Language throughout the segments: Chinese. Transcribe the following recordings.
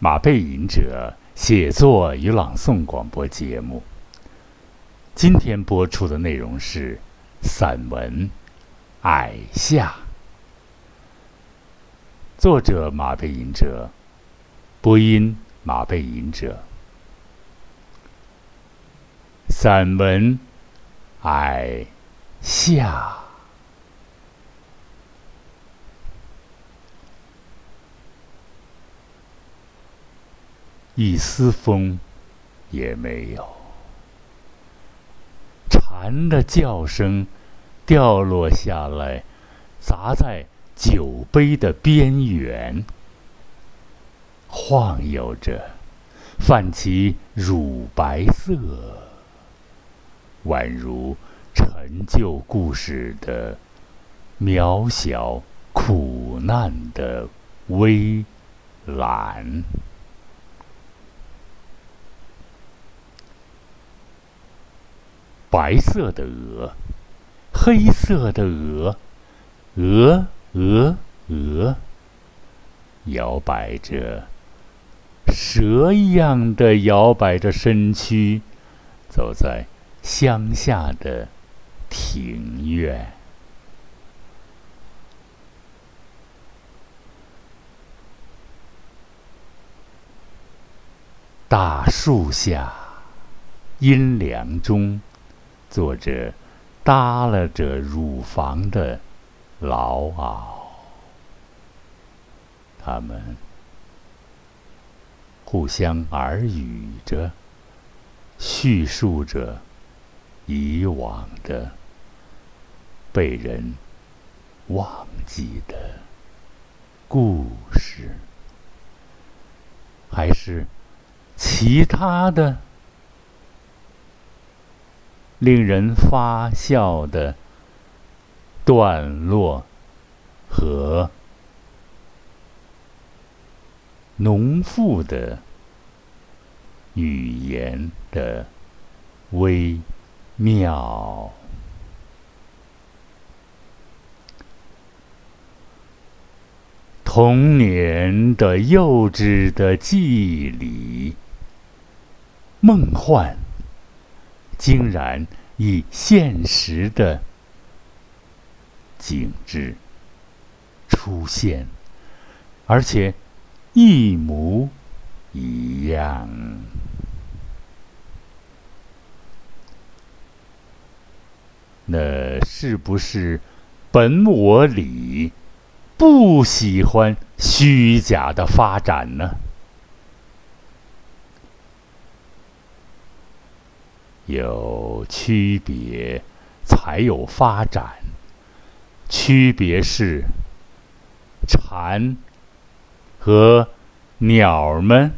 马背吟者写作与朗诵广播节目。今天播出的内容是散文《矮夏》，作者马背吟者，播音马背吟者。散文《矮夏》。一丝风也没有，蝉的叫声掉落下来，砸在酒杯的边缘，晃悠着，泛起乳白色，宛如陈旧故事的渺小苦难的微澜。白色的鹅，黑色的鹅，鹅鹅鹅，摇摆着，蛇一样的摇摆着身躯，走在乡下的庭院。大树下，阴凉中。坐着，耷拉着乳房的老媪，他们互相耳语着，叙述着以往的被人忘记的故事，还是其他的？令人发笑的段落和农妇的语言的微妙，童年的幼稚的记忆里，梦幻。竟然以现实的景致出现，而且一模一样。那是不是本我里不喜欢虚假的发展呢？有区别，才有发展。区别是，蝉和鸟儿们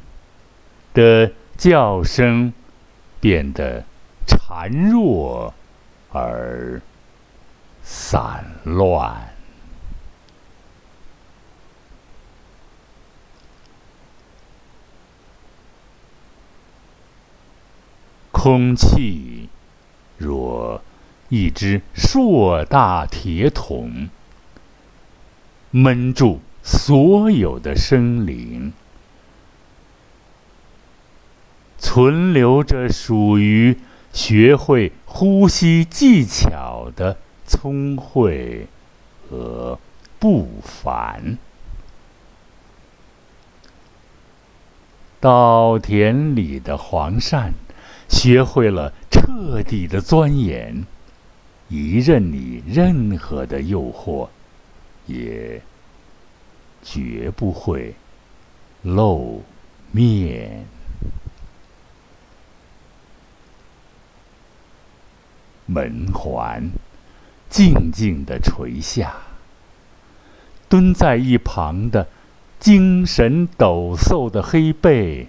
的叫声变得孱弱而散乱。空气若一只硕大铁桶，闷住所有的生灵，存留着属于学会呼吸技巧的聪慧和不凡。稻田里的黄鳝。学会了彻底的钻研，一任你任何的诱惑，也绝不会露面。门环静静的垂下，蹲在一旁的精神抖擞的黑背，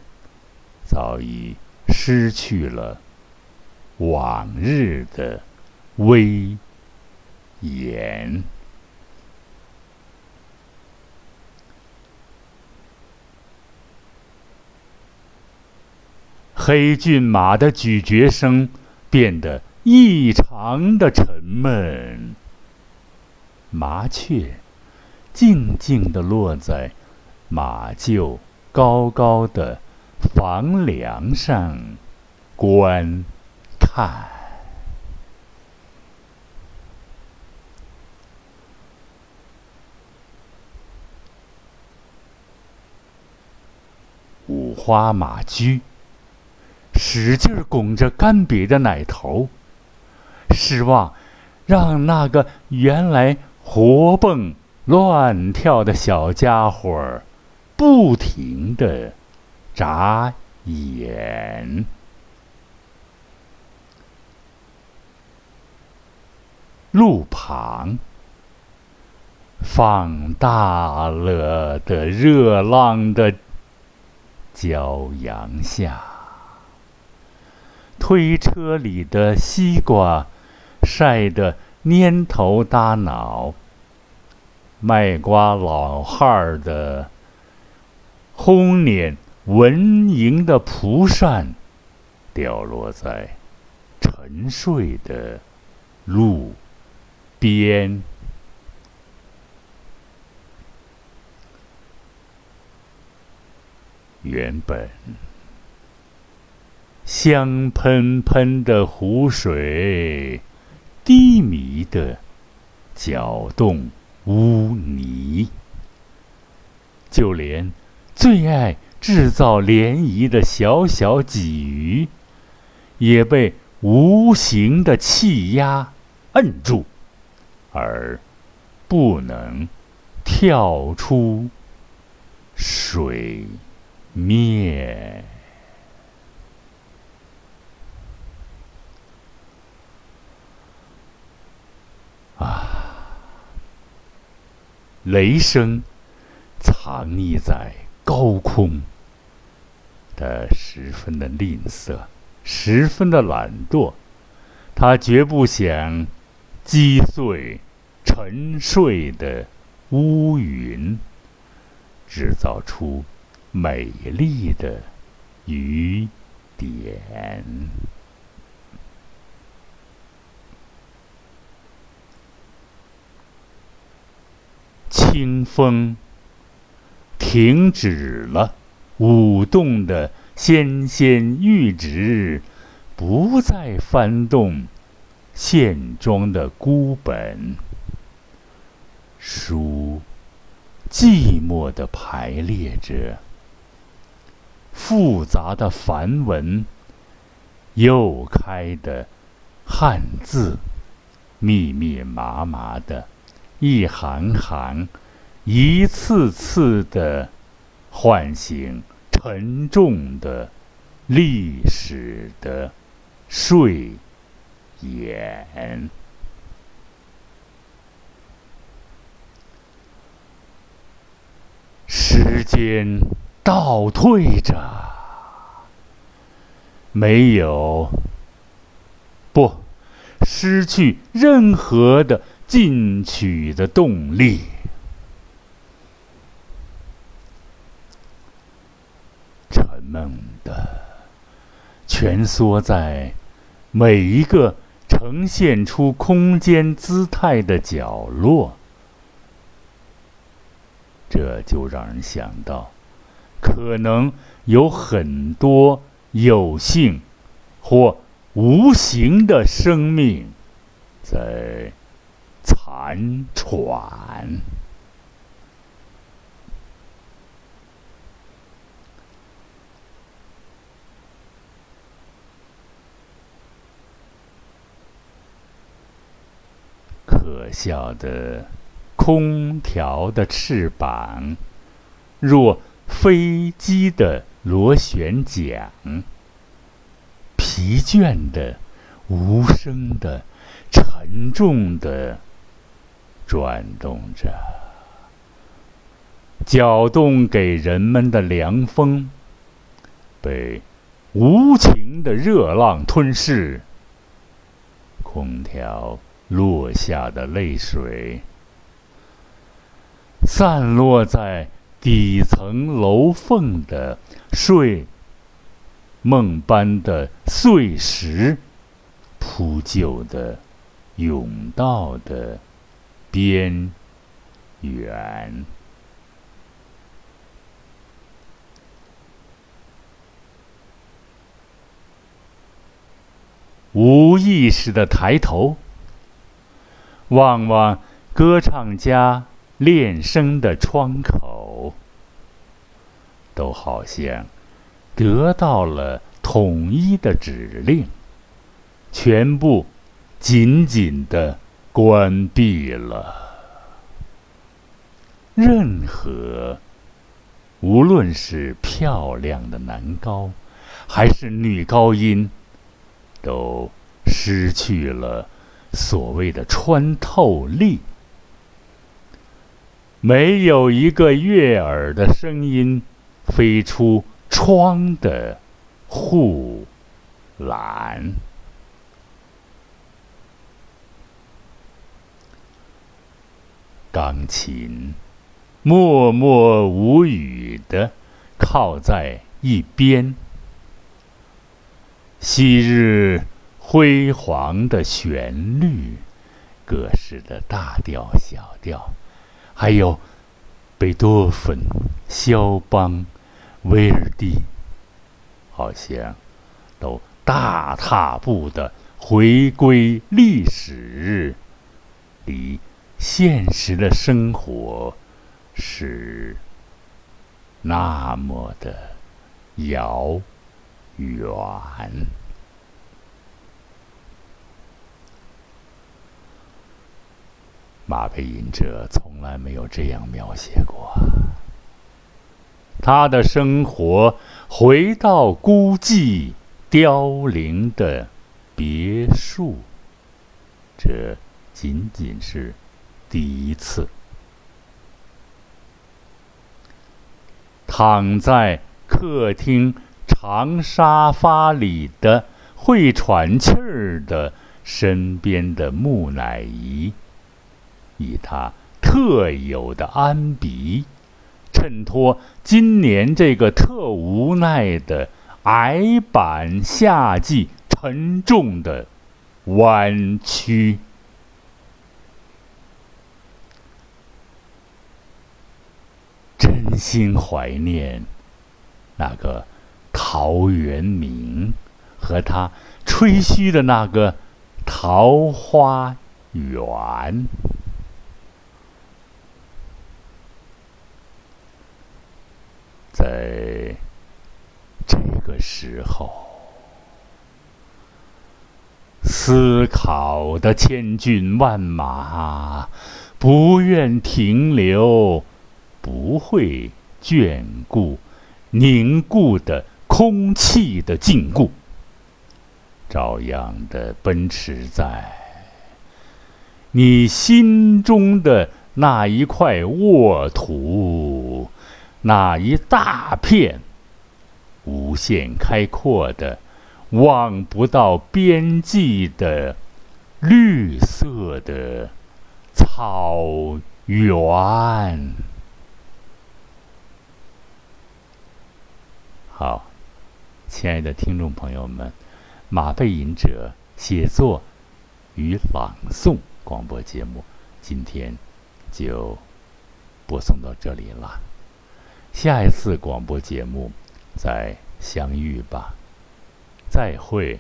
早已。失去了往日的威严，黑骏马的咀嚼声变得异常的沉闷。麻雀静静地落在马厩高高的房梁上观看。五花马驹使劲拱着干瘪的奶头，失望让那个原来活蹦乱跳的小家伙儿不停的眨眼。路旁，放大了的热浪的。骄阳下，推车里的西瓜晒得蔫头耷脑。卖瓜老汉儿的红脸蚊蝇的蒲扇，掉落在沉睡的路边。原本香喷喷的湖水，低迷的搅动污泥，就连最爱制造涟漪的小小鲫鱼，也被无形的气压摁住，而不能跳出水。面啊！雷声藏匿在高空，他十分的吝啬，十分的懒惰，他绝不想击碎沉睡的乌云，制造出。美丽的雨点，清风停止了舞动的纤纤玉指，不再翻动线装的孤本，书寂寞的排列着。复杂的梵文，又开的汉字，密密麻麻的，一行行，一次次的唤醒沉重的历史的睡眼。时间。倒退着，没有，不，失去任何的进取的动力，沉闷的蜷缩在每一个呈现出空间姿态的角落，这就让人想到。可能有很多有性或无形的生命在残喘。可笑的空调的翅膀，若。飞机的螺旋桨，疲倦的、无声的、沉重的转动着，搅动给人们的凉风，被无情的热浪吞噬。空调落下的泪水，散落在底层楼缝的睡梦般的碎石铺就的甬道的边缘。无意识的抬头，望望歌唱家练声的窗口，都好像得到了统一的指令，全部紧紧的关闭了。任何，无论是漂亮的男高，还是女高音。都失去了所谓的穿透力，没有一个悦耳的声音飞出窗的护栏。钢琴默默无语的靠在一边。昔日辉煌的旋律，各式的大调、小调，还有贝多芬、肖邦、威尔第，好像都大踏步的回归历史，离现实的生活是那么的遥。远，马背吟者从来没有这样描写过。他的生活回到孤寂凋零的别墅，这仅仅是第一次。躺在客厅。长沙发里的会喘气儿的身边的木乃伊，以他特有的安鼻，衬托今年这个特无奈的矮板夏季沉重的弯曲，真心怀念那个。陶渊明和他吹嘘的那个桃花源，在这个时候，思考的千军万马不愿停留，不会眷顾凝固的。空气的禁锢，照样的奔驰在你心中的那一块沃土，那一大片无限开阔的、望不到边际的绿色的草原。好。亲爱的听众朋友们，马背吟者写作与朗诵广播节目，今天就播送到这里了。下一次广播节目再相遇吧，再会。